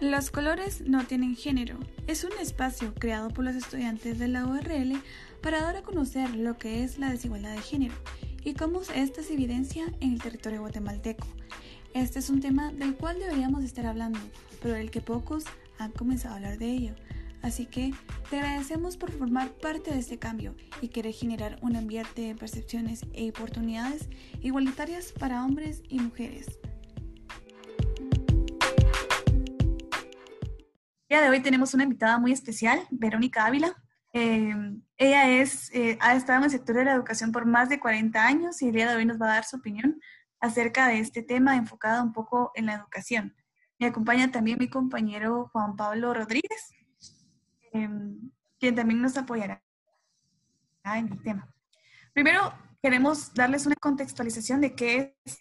Los colores no tienen género. Es un espacio creado por los estudiantes de la URL para dar a conocer lo que es la desigualdad de género y cómo esta se evidencia en el territorio guatemalteco. Este es un tema del cual deberíamos estar hablando, pero del que pocos han comenzado a hablar de ello. Así que te agradecemos por formar parte de este cambio y querer generar un ambiente de percepciones e oportunidades igualitarias para hombres y mujeres. Día de hoy tenemos una invitada muy especial, Verónica Ávila. Eh, ella es, eh, ha estado en el sector de la educación por más de 40 años y el día de hoy nos va a dar su opinión acerca de este tema enfocado un poco en la educación. Me acompaña también mi compañero Juan Pablo Rodríguez, em, quien también nos apoyará en el tema. Primero, queremos darles una contextualización de qué es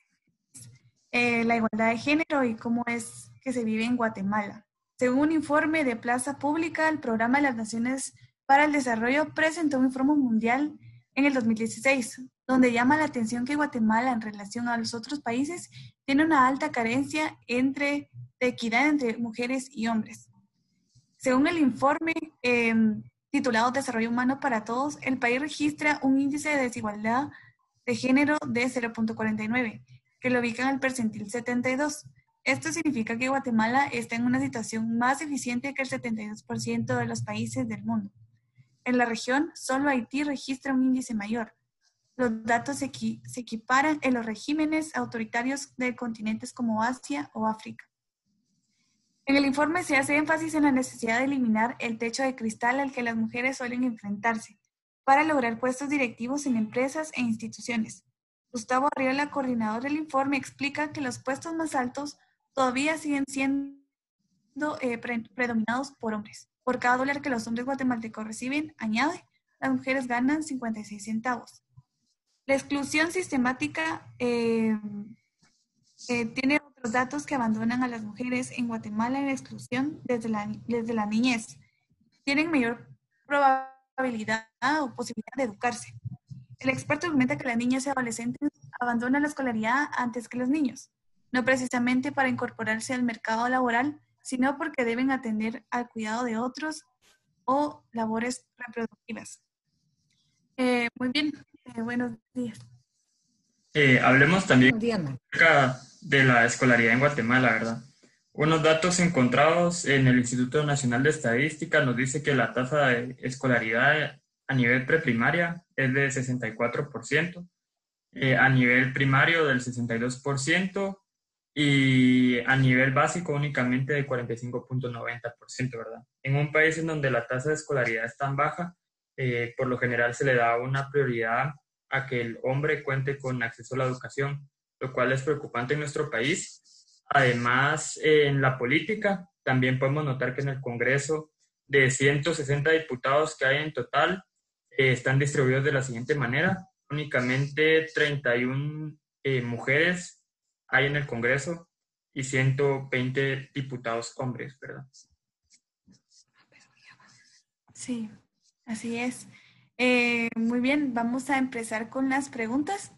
eh, la igualdad de género y cómo es que se vive en Guatemala. Según un informe de Plaza Pública, el Programa de las Naciones para el Desarrollo presentó un informe mundial en el 2016, donde llama la atención que Guatemala en relación a los otros países tiene una alta carencia entre, de equidad entre mujeres y hombres. Según el informe em, titulado Desarrollo Humano para Todos, el país registra un índice de desigualdad de género de 0.49, que lo ubica en el percentil 72 esto significa que Guatemala está en una situación más eficiente que el 72% de los países del mundo. En la región, solo Haití registra un índice mayor. Los datos se, equiparan en los regímenes autoritarios de continentes como Asia o África. En el informe se hace énfasis en la necesidad de eliminar el techo de cristal al que las mujeres suelen enfrentarse para lograr puestos directivos en empresas e instituciones. Gustavo Arriola, coordinador del informe, explica que los puestos más altos todavía siguen siendo eh, predominados por hombres. Por cada dólar que los hombres guatemaltecos reciben, añade, las mujeres ganan 56 centavos. La exclusión sistemática eh, eh, tiene otros datos que abandonan a las mujeres en Guatemala en la exclusión desde la, desde la niñez. Tienen mayor probabilidad o posibilidad de educarse. El experto argumenta que las niñas y adolescentes abandonan la escolaridad antes que los niños no precisamente para incorporarse al mercado laboral, sino porque deben atender al cuidado de otros o labores reproductivas. Eh, muy bien, eh, buenos días. Eh, hablemos también acerca de la escolaridad en Guatemala, ¿verdad? Unos datos encontrados en el Instituto Nacional de Estadística nos dice que la tasa de escolaridad a nivel preprimaria es de 64%, a nivel primario del 62%, y a nivel básico únicamente de 45.90%, ¿verdad? En un país en donde la tasa de escolaridad es tan baja, eh, por lo general se le da una prioridad a que el hombre cuente con acceso a la educación, lo cual es preocupante en nuestro país. Además, en la política, también podemos notar que en el Congreso, de 160 diputados que hay en total, eh, están distribuidos de la siguiente manera. Únicamente 31 eh, mujeres hay en el Congreso y 120 diputados hombres, ¿verdad? Sí, así es. Eh, muy bien, vamos a empezar con las preguntas.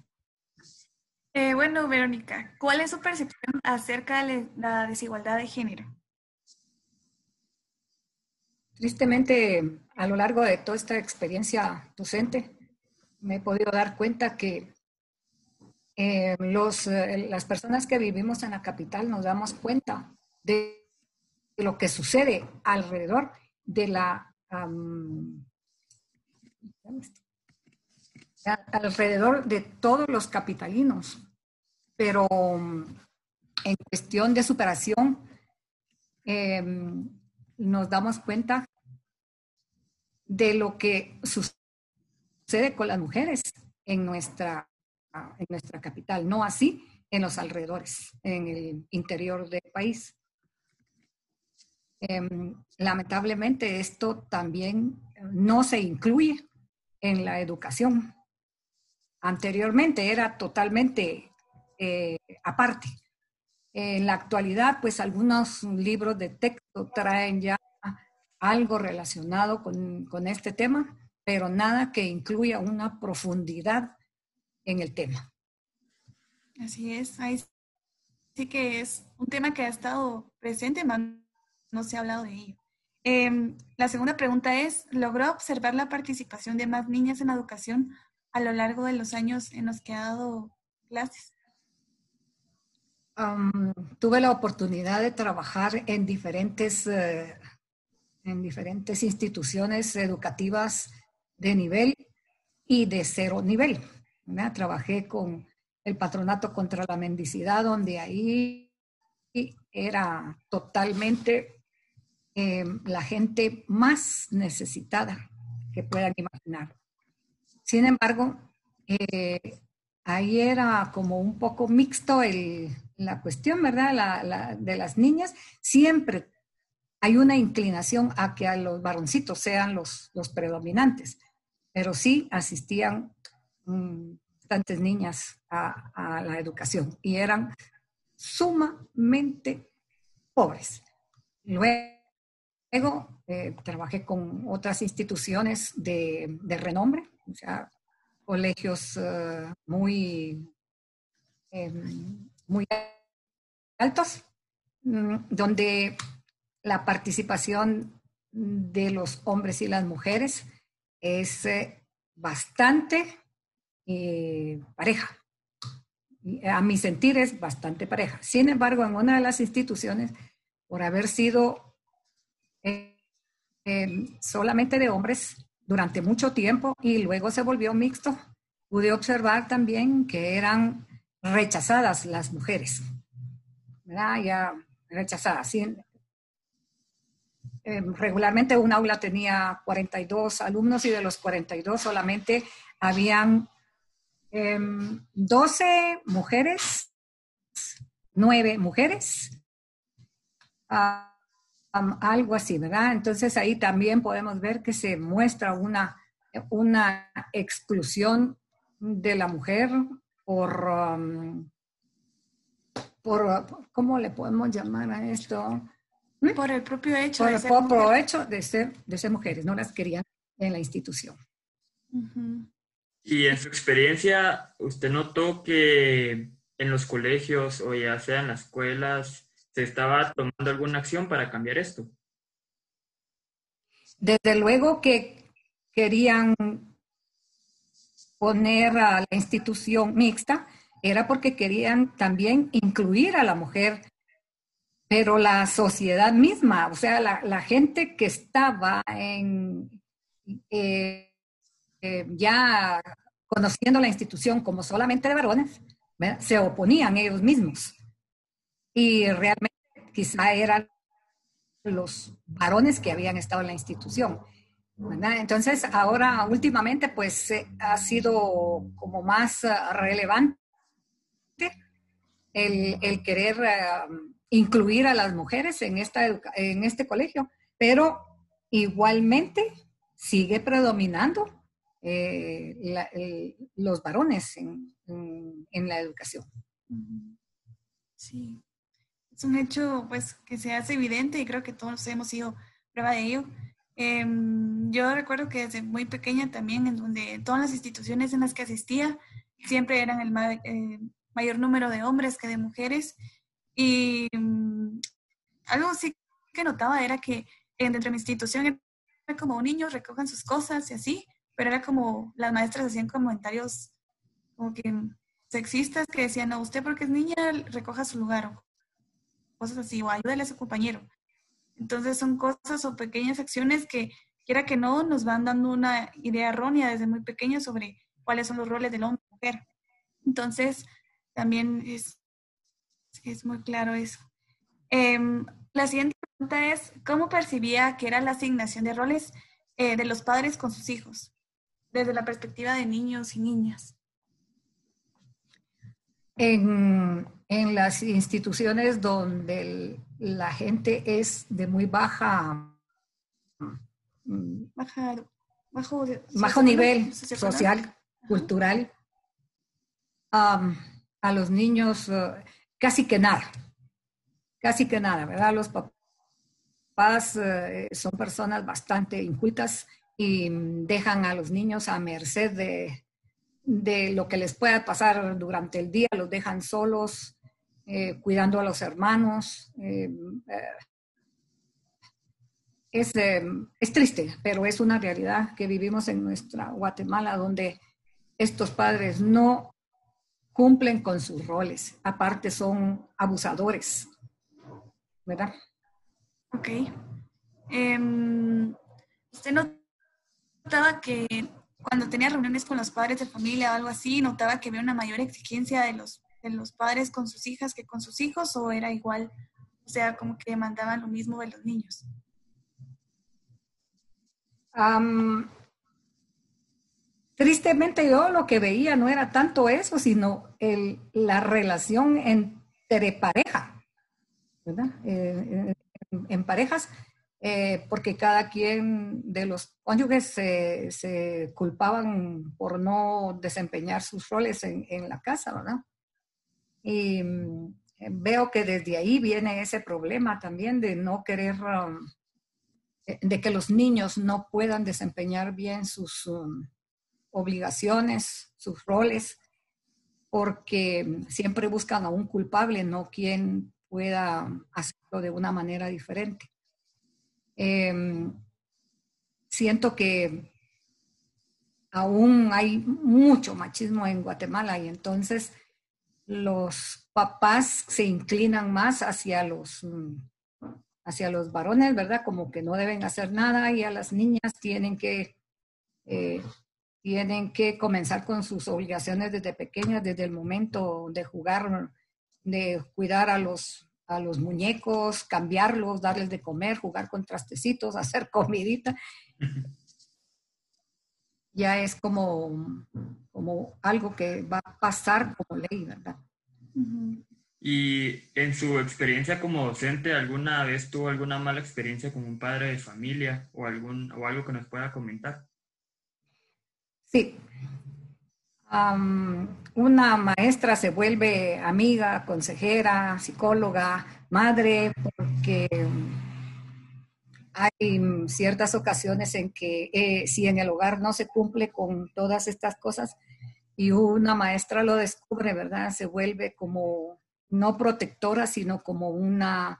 Eh, bueno, Verónica, ¿cuál es su percepción acerca de la desigualdad de género? Tristemente, a lo largo de toda esta experiencia docente, me he podido dar cuenta que eh, los, eh, las personas que vivimos en la capital nos damos cuenta de lo que sucede alrededor de la alrededor de todos los capitalinos, pero en cuestión de superación em, nos damos cuenta de lo que sucede con las mujeres en nuestra en nuestra capital, no así en los alrededores, en el interior del país. Em, lamentablemente esto también no se incluye en la educación. Anteriormente era totalmente eh, aparte. En la actualidad, pues algunos libros de texto traen ya algo relacionado con, con este tema, pero nada que incluya una profundidad en el tema. Así es, ahí sí que es un tema que ha estado presente más no se ha hablado de ello. Em, la segunda pregunta es, ¿logró observar la participación de más niñas en la educación a lo largo de los años en los que ha dado clases? tuve la oportunidad de trabajar en diferentes, eh, en diferentes instituciones educativas de nivel y de cero nivel. Trabajé con el Patronato contra la Mendicidad, donde ahí era totalmente eh, la gente más necesitada que puedan imaginar. Sin embargo, eh, ahí era como un poco mixto la cuestión, ¿verdad? de las niñas. Siempre hay una inclinación a que a los varoncitos sean los, los predominantes, pero sí asistían mm, bastantes niñas a, la educación y eran sumamente pobres. Luego eh, trabajé con otras instituciones de, de renombre, o sea, colegios eh, muy, em, muy altos, mm, donde la participación de los hombres y las mujeres es eh, bastante pareja a mi sentir es bastante pareja. Sin embargo, en una de las instituciones, por haber sido eh, eh, solamente de hombres durante mucho tiempo y luego se volvió mixto, pude observar también que eran rechazadas las mujeres. ¿verdad? Ya rechazadas. Eh, regularmente un aula tenía 42 alumnos y de los 42 solamente habían 12 em, mujeres, 9 mujeres, algo así, ¿verdad? Entonces ahí también podemos ver que se muestra una, una exclusión de la mujer por, por, ¿cómo le podemos llamar a esto? ¿Mm? Por el propio hecho por de ser propio hecho de ser, de ser mujeres, no las querían en la institución. Y en su experiencia, ¿usted notó que en los colegios o ya sea en las escuelas se estaba tomando alguna acción para cambiar esto? Desde luego que querían poner a la institución mixta, era porque querían también incluir a la mujer, pero la sociedad misma, o sea, la, gente que estaba en... Eh, eh, ya conociendo la institución como solamente de varones, se oponían ellos mismos. Y realmente quizá eran los varones que habían estado en la institución. Entonces, ahora últimamente, pues ha sido como más eh, relevante el, querer eh, incluir a las mujeres en, esta, en este colegio, pero igualmente sigue predominando eh, los varones en, la educación. Sí, es un hecho pues que se hace evidente y creo que todos hemos sido prueba de ello. Em, yo recuerdo que desde muy pequeña también, en donde todas las instituciones en las que asistía siempre eran el eh, mayor número de hombres que de mujeres. Y mm, algo sí que notaba era que dentro de mi institución era como niños recojan sus cosas y así, pero era como las maestras hacían comentarios como que sexistas que decían, no, usted porque es niña, recoja su lugar, o cosas así, o ayúdale a su compañero. Entonces son cosas o pequeñas acciones que, quiera que no, nos van dando una idea errónea desde muy pequeña sobre cuáles son los roles del hombre y mujer. Entonces, también es, es muy claro eso. Em, la siguiente pregunta es, ¿cómo percibía que era la asignación de roles eh, de los padres con sus hijos? Desde la perspectiva de niños y niñas? En, las instituciones donde la gente es de muy baja, bajo, bajo nivel social, cultural, a los niños uh, casi que nada, casi que nada, ¿verdad? Los papás uh, son personas bastante incultas y dejan a los niños a merced de, de lo que les pueda pasar durante el día, los dejan solos, eh, cuidando a los hermanos. Eh, es, em, es triste, pero es una realidad que vivimos en nuestra Guatemala, donde estos padres no cumplen con sus roles, aparte son abusadores, ¿verdad? Ok. Em, ¿Usted notaba que cuando tenía reuniones con los padres de familia o algo así, notaba que había una mayor exigencia de los, de los padres con sus hijas que con sus hijos o era igual? O sea, como que mandaban lo mismo de los niños tristemente yo lo que veía no era tanto eso, sino la relación entre pareja, ¿verdad? Eh, en, parejas, eh, porque cada quien de los cónyuges se, culpaban por no desempeñar sus roles en, en la casa, ¿verdad? Y mm, veo que desde ahí viene ese problema también de no querer um, eh, de que los niños no puedan desempeñar bien sus um, obligaciones, sus roles, porque siempre buscan a un culpable, no quien pueda hacerlo de una manera diferente. Em, siento que aún hay mucho machismo en Guatemala y entonces los papás se inclinan más hacia los um, hacia los varones, ¿verdad? Como que no deben hacer nada y a las niñas tienen que, eh, tienen que comenzar con sus obligaciones desde pequeñas, desde el momento de jugar, de cuidar a los, a los muñecos, cambiarlos, darles de comer, jugar con trastecitos, hacer comidita. Ya es como, como algo que va a pasar como ley, ¿verdad? Y en su experiencia como docente, ¿alguna vez tuvo alguna mala experiencia con un padre de familia o, algún, o algo que nos pueda comentar? Sí. Una maestra se vuelve amiga, consejera, psicóloga, madre, porque hay ciertas ocasiones en que eh, si en el hogar no se cumple con todas estas cosas y una maestra lo descubre, ¿verdad? Se vuelve como no protectora, sino como una,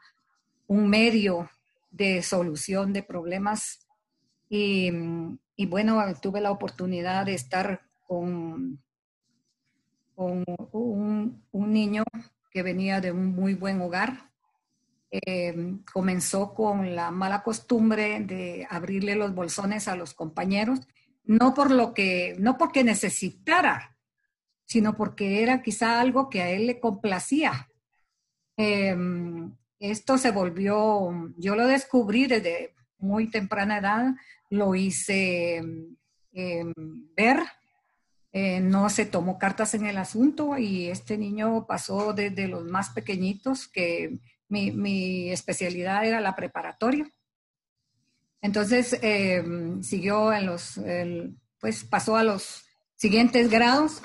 un medio de solución de problemas. Y, bueno, tuve la oportunidad de estar con, un, niño que venía de un muy buen hogar. Eh, comenzó con la mala costumbre de abrirle los bolsones a los compañeros, no por lo que, no porque necesitara sino porque era quizá algo que a él le complacía. Em, esto se volvió, yo lo descubrí desde muy temprana edad, lo hice em, ver, eh, no se tomó cartas en el asunto y este niño pasó desde los más pequeñitos, que mi, especialidad era la preparatoria. Entonces em, siguió en los, pues pasó a los siguientes grados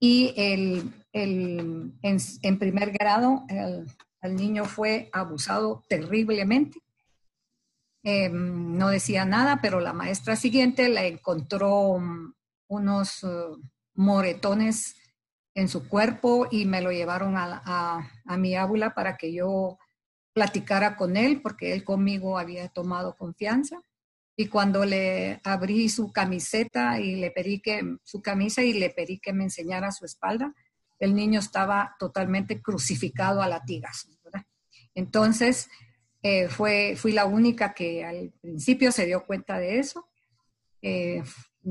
y el, el, en, primer grado el, niño fue abusado terriblemente. Em, no decía nada, pero la maestra siguiente le encontró unos uh, moretones en su cuerpo y me lo llevaron a, a, mi aula para que yo platicara con él, porque él conmigo había tomado confianza. Y cuando le abrí su camiseta y le pedí que, su camisa y le pedí que me enseñara su espalda, el niño estaba totalmente crucificado a latigazos. Entonces, eh, fue, fui la única que al principio se dio cuenta de eso. Eh,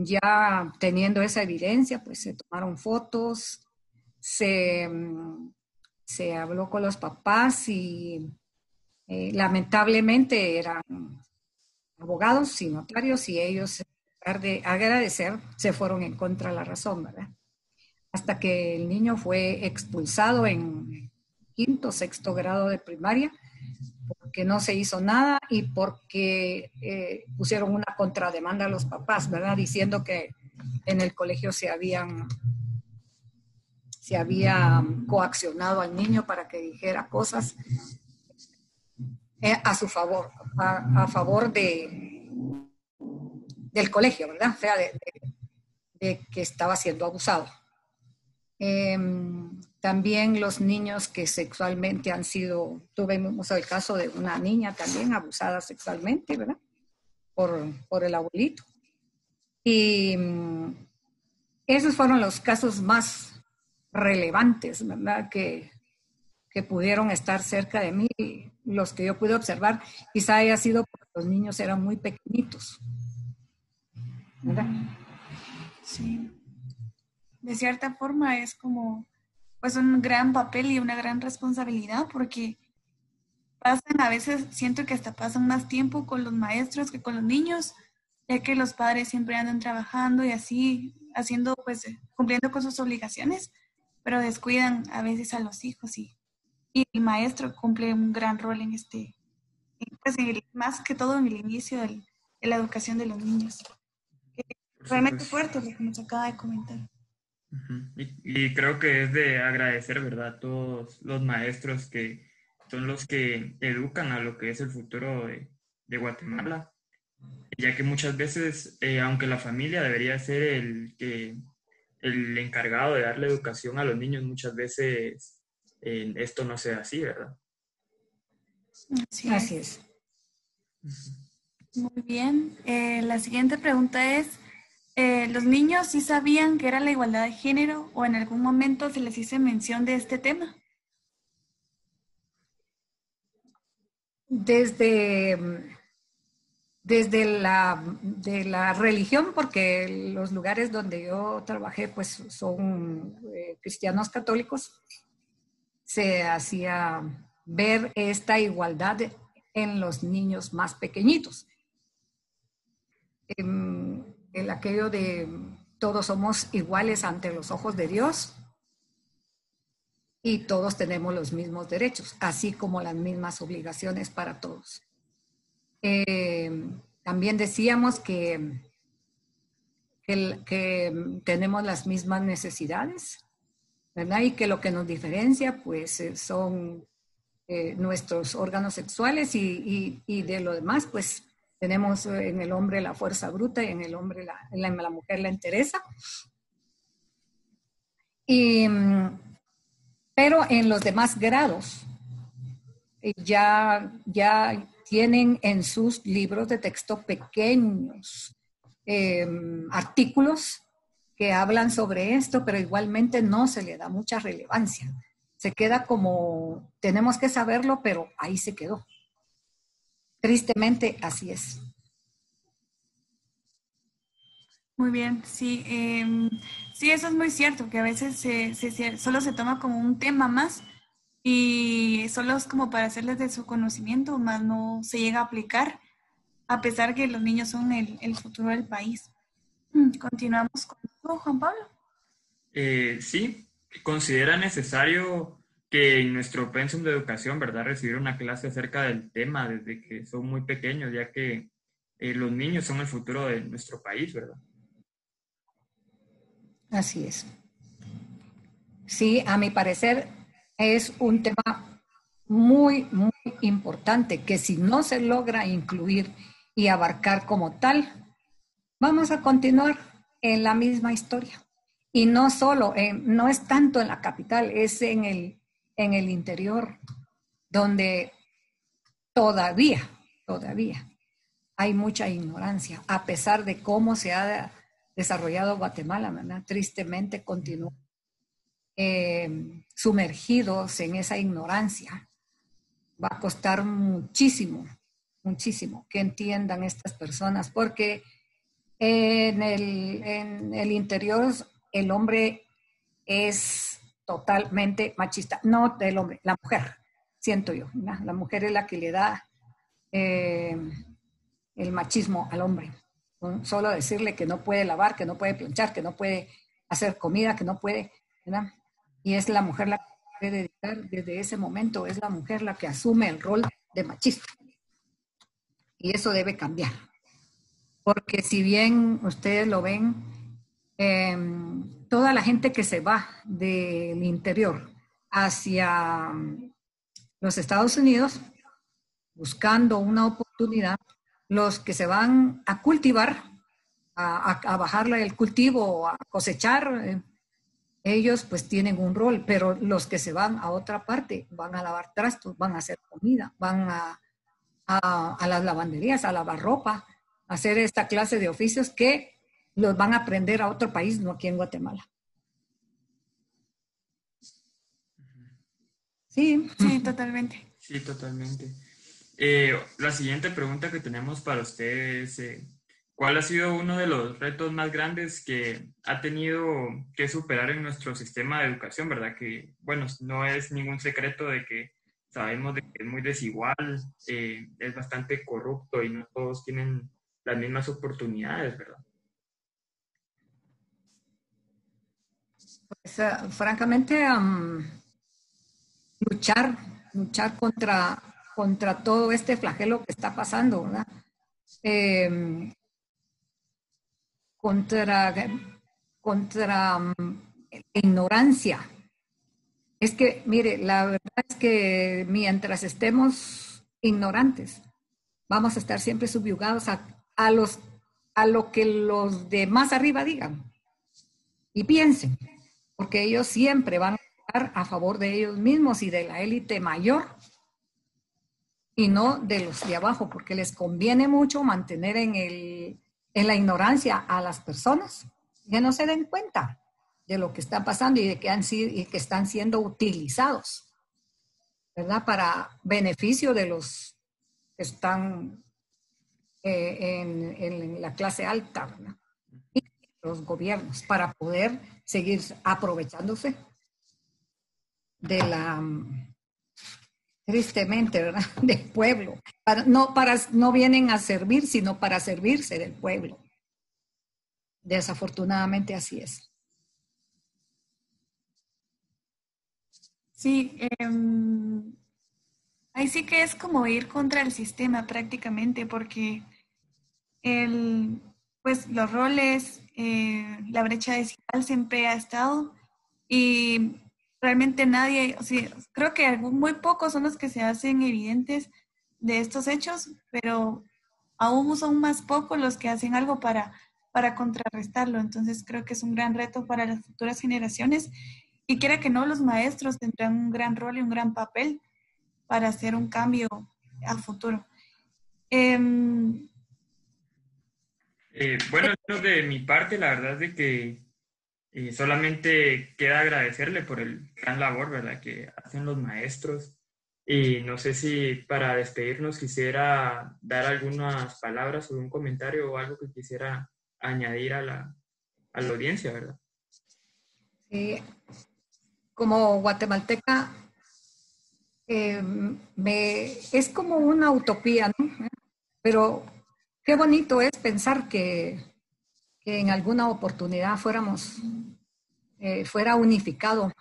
ya teniendo esa evidencia, pues se tomaron fotos, se, se habló con los papás y eh, lamentablemente eran abogados y notarios y ellos, de agradecer, se fueron en contra de la razón, ¿verdad? Hasta que el niño fue expulsado en quinto, sexto grado de primaria, no se hizo nada y porque eh, pusieron una contrademanda a los papás, ¿verdad? Diciendo que en el colegio se habían se había coaccionado al niño para que dijera cosas eh, a su favor, a, favor de, del colegio, ¿verdad? O sea, de, que estaba siendo abusado. Em, también los niños que sexualmente han sido, tuvimos el caso de una niña también abusada sexualmente, ¿verdad? por, por el abuelito. Y mm, esos fueron los casos más relevantes, ¿verdad? Que, que pudieron estar cerca de mí, los que yo pude observar, quizá haya sido porque los niños eran muy pequeñitos. ¿verdad? Sí. De cierta forma es como pues un gran papel y una gran responsabilidad porque pasan a veces, siento que hasta pasan más tiempo con los maestros que con los niños, ya que los padres siempre andan trabajando y así haciendo, pues, cumpliendo con sus obligaciones, pero descuidan a veces a los hijos y, y el maestro cumple un gran rol en este, pues, más que todo en el inicio de la educación de los niños. Realmente fuerte lo que nos acaba de comentar. Y, creo que es de agradecer, ¿verdad? A todos los maestros que son los que educan a lo que es el futuro de, de Guatemala, ya que muchas veces, eh, aunque la familia debería ser el, que, el encargado de darle educación a los niños, muchas veces eh, esto no sea así, ¿verdad? Así es. Muy bien. Eh, la siguiente pregunta es, ¿los niños sí sabían que era la igualdad de género o en algún momento se les hizo mención de este tema? desde, desde la, de la religión, porque los lugares donde yo trabajé pues son eh, cristianos católicos, se hacía ver esta igualdad en los niños más pequeñitos. En, en aquello de todos somos iguales ante los ojos de Dios, y todos tenemos los mismos derechos, así como las mismas obligaciones para todos. Eh, también decíamos que, tenemos las mismas necesidades, ¿verdad? Y que lo que nos diferencia, pues, eh, son eh, nuestros órganos sexuales y, y, de lo demás, pues, tenemos en el hombre la fuerza bruta y en el hombre la, en la mujer la entereza. Y pero en los demás grados eh, ya, ya tienen en sus libros de texto pequeños em, artículos que hablan sobre esto, pero igualmente no se le da mucha relevancia. Se queda como, tenemos que saberlo, pero ahí se quedó. Tristemente, así es. Muy bien, sí. Em, sí, eso es muy cierto, que a veces se, solo se toma como un tema más y solo es como para hacerles de su conocimiento, más no se llega a aplicar, a pesar que los niños son el, futuro del país. Mm, continuamos con Juan Pablo. Eh, sí, considera necesario que en nuestro pensum de educación, ¿verdad?, recibir una clase acerca del tema desde que son muy pequeños, ya que eh, los niños son el futuro de nuestro país, ¿verdad? Así es. Sí, a mi parecer es un tema muy, muy importante que si no se logra incluir y abarcar como tal, vamos a continuar en la misma historia. Y no solo, no es tanto en la capital, es en el, en el interior, donde todavía, todavía hay mucha ignorancia, a pesar de cómo se ha desarrollado Guatemala. Tristemente continúa eh, sumergidos en esa ignorancia. Va a costar muchísimo, muchísimo que entiendan estas personas, porque en el, en el interior el hombre es totalmente machista, no el hombre, la mujer, siento yo, la mujer es la que le da eh, el machismo al hombre solo decirle que no puede lavar, que no puede planchar, que no puede hacer comida, que no puede. Y es la mujer la que puede dedicar desde ese momento, es la mujer la que asume el rol de machista. Y eso debe cambiar. Porque si bien ustedes lo ven, em, toda la gente que se va del interior hacia los Estados Unidos buscando una oportunidad, los que se van a cultivar, a, a, bajarle el cultivo, a cosechar, eh, ellos pues tienen un rol, pero los que se van a otra parte van a lavar trastos, van a hacer comida, van a, a, las lavanderías, a lavar ropa, hacer esta clase de oficios que los van a aprender a otro país, no aquí en Guatemala. Sí, sí, totalmente. Sí, totalmente. Eh, la siguiente pregunta que tenemos para ustedes es, eh, ¿cuál ha sido uno de los retos más grandes que ha tenido que superar en nuestro sistema de educación, verdad? Que, bueno, no es ningún secreto de que sabemos de que es muy desigual, eh, es bastante corrupto y no todos tienen las mismas oportunidades, ¿verdad? Pues, francamente, luchar, luchar contra, contra todo este flagelo que está pasando, ¿verdad? Em, contra, contra la ignorancia. Es que, mire, la verdad es que mientras estemos ignorantes, vamos a estar siempre subyugados a, a, los, a lo que los de más arriba digan y piensen, porque ellos siempre van a favor de ellos mismos y de la élite mayor y no de los de abajo, porque les conviene mucho mantener en, el, en la ignorancia a las personas que no se den cuenta de lo que está pasando y de que, han sido, y que están siendo utilizados, ¿verdad? Para beneficio de los que están eh, en, en, la clase alta, ¿verdad? Los gobiernos, para poder seguir aprovechándose de la, tristemente, ¿verdad? Del pueblo. no, para, no vienen a servir, sino para servirse del pueblo. Desafortunadamente así es. Sí, em, ahí sí que es como ir contra el sistema prácticamente, porque el, pues los roles, eh, la brecha desigual siempre ha estado y realmente nadie, o sea, creo que muy pocos son los que se hacen evidentes de estos hechos, pero aún son más pocos los que hacen algo para, para contrarrestarlo. Entonces creo que es un gran reto para las futuras generaciones y quiera que no, los maestros tendrán un gran rol y un gran papel para hacer un cambio a futuro. Em, eh, bueno, de mi parte, la verdad es que y solamente queda agradecerle por el gran labor, ¿verdad?, que hacen los maestros. Y no sé si para despedirnos quisiera dar algunas palabras o un comentario o algo que quisiera añadir a la, a la audiencia, ¿verdad? Sí, como guatemalteca, eh, me, es como una utopía, ¿no? Pero qué bonito es pensar que en alguna oportunidad fuéramos, eh, fuera unificado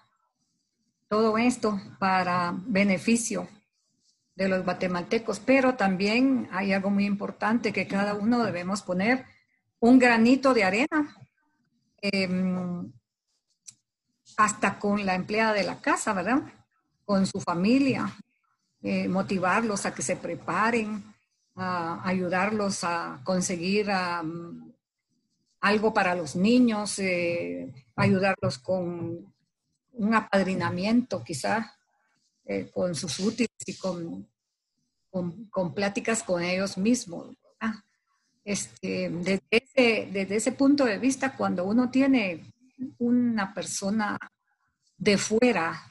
todo esto para beneficio de los guatemaltecos, pero también hay algo muy importante que cada uno debemos poner un granito de arena, em, hasta con la empleada de la casa, ¿verdad? Con su familia, eh, motivarlos a que se preparen, a ayudarlos a conseguir algo para los niños, eh, ayudarlos con un apadrinamiento quizá, eh, con sus útiles y con, con, pláticas con ellos mismos. Este, desde, ese, desde ese punto de vista, cuando uno tiene una persona de fuera,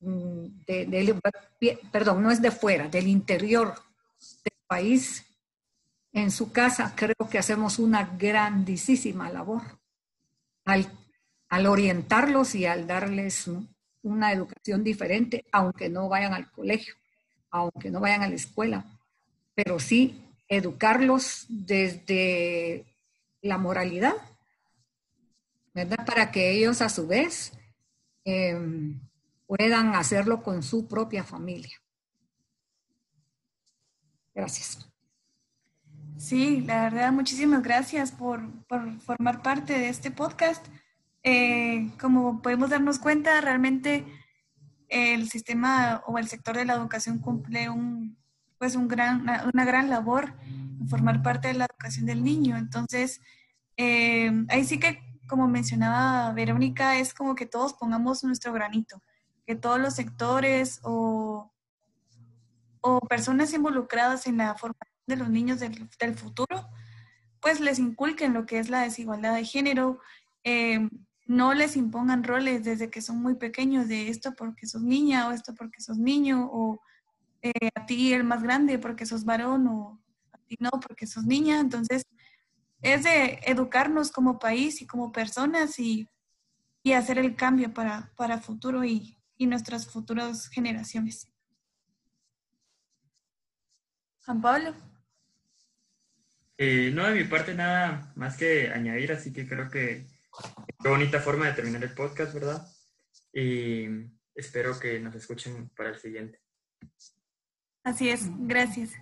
mm, perdón, no es de fuera, del interior del país, en su casa, creo que hacemos una grandísima labor al, orientarlos y al darles una educación diferente, aunque no vayan al colegio, aunque no vayan a la escuela, pero sí educarlos desde la moralidad, ¿verdad? Para que ellos a su vez em, puedan hacerlo con su propia familia. Gracias. Sí, la verdad, muchísimas gracias por, formar parte de este podcast. Eh, como podemos darnos cuenta, realmente el sistema o el sector de la educación cumple un, pues un gran, una, gran labor en formar parte de la educación del niño. Entonces, eh, ahí sí que, como mencionaba Verónica, es como que todos pongamos nuestro granito, que todos los sectores o, o personas involucradas en la formación de los niños del, futuro, pues les inculquen lo que es la desigualdad de género, eh, no les impongan roles desde que son muy pequeños de esto porque sos niña o esto porque sos niño o eh, a ti el más grande porque sos varón o a ti no porque sos niña. Entonces, es de educarnos como país y como personas y, y hacer el cambio para, para futuro y, y nuestras futuras generaciones. Juan Pablo. Eh, no, de mi parte nada más que añadir, así que creo que qué bonita forma de terminar el podcast, ¿verdad? Y espero que nos escuchen para el siguiente. Así es, gracias.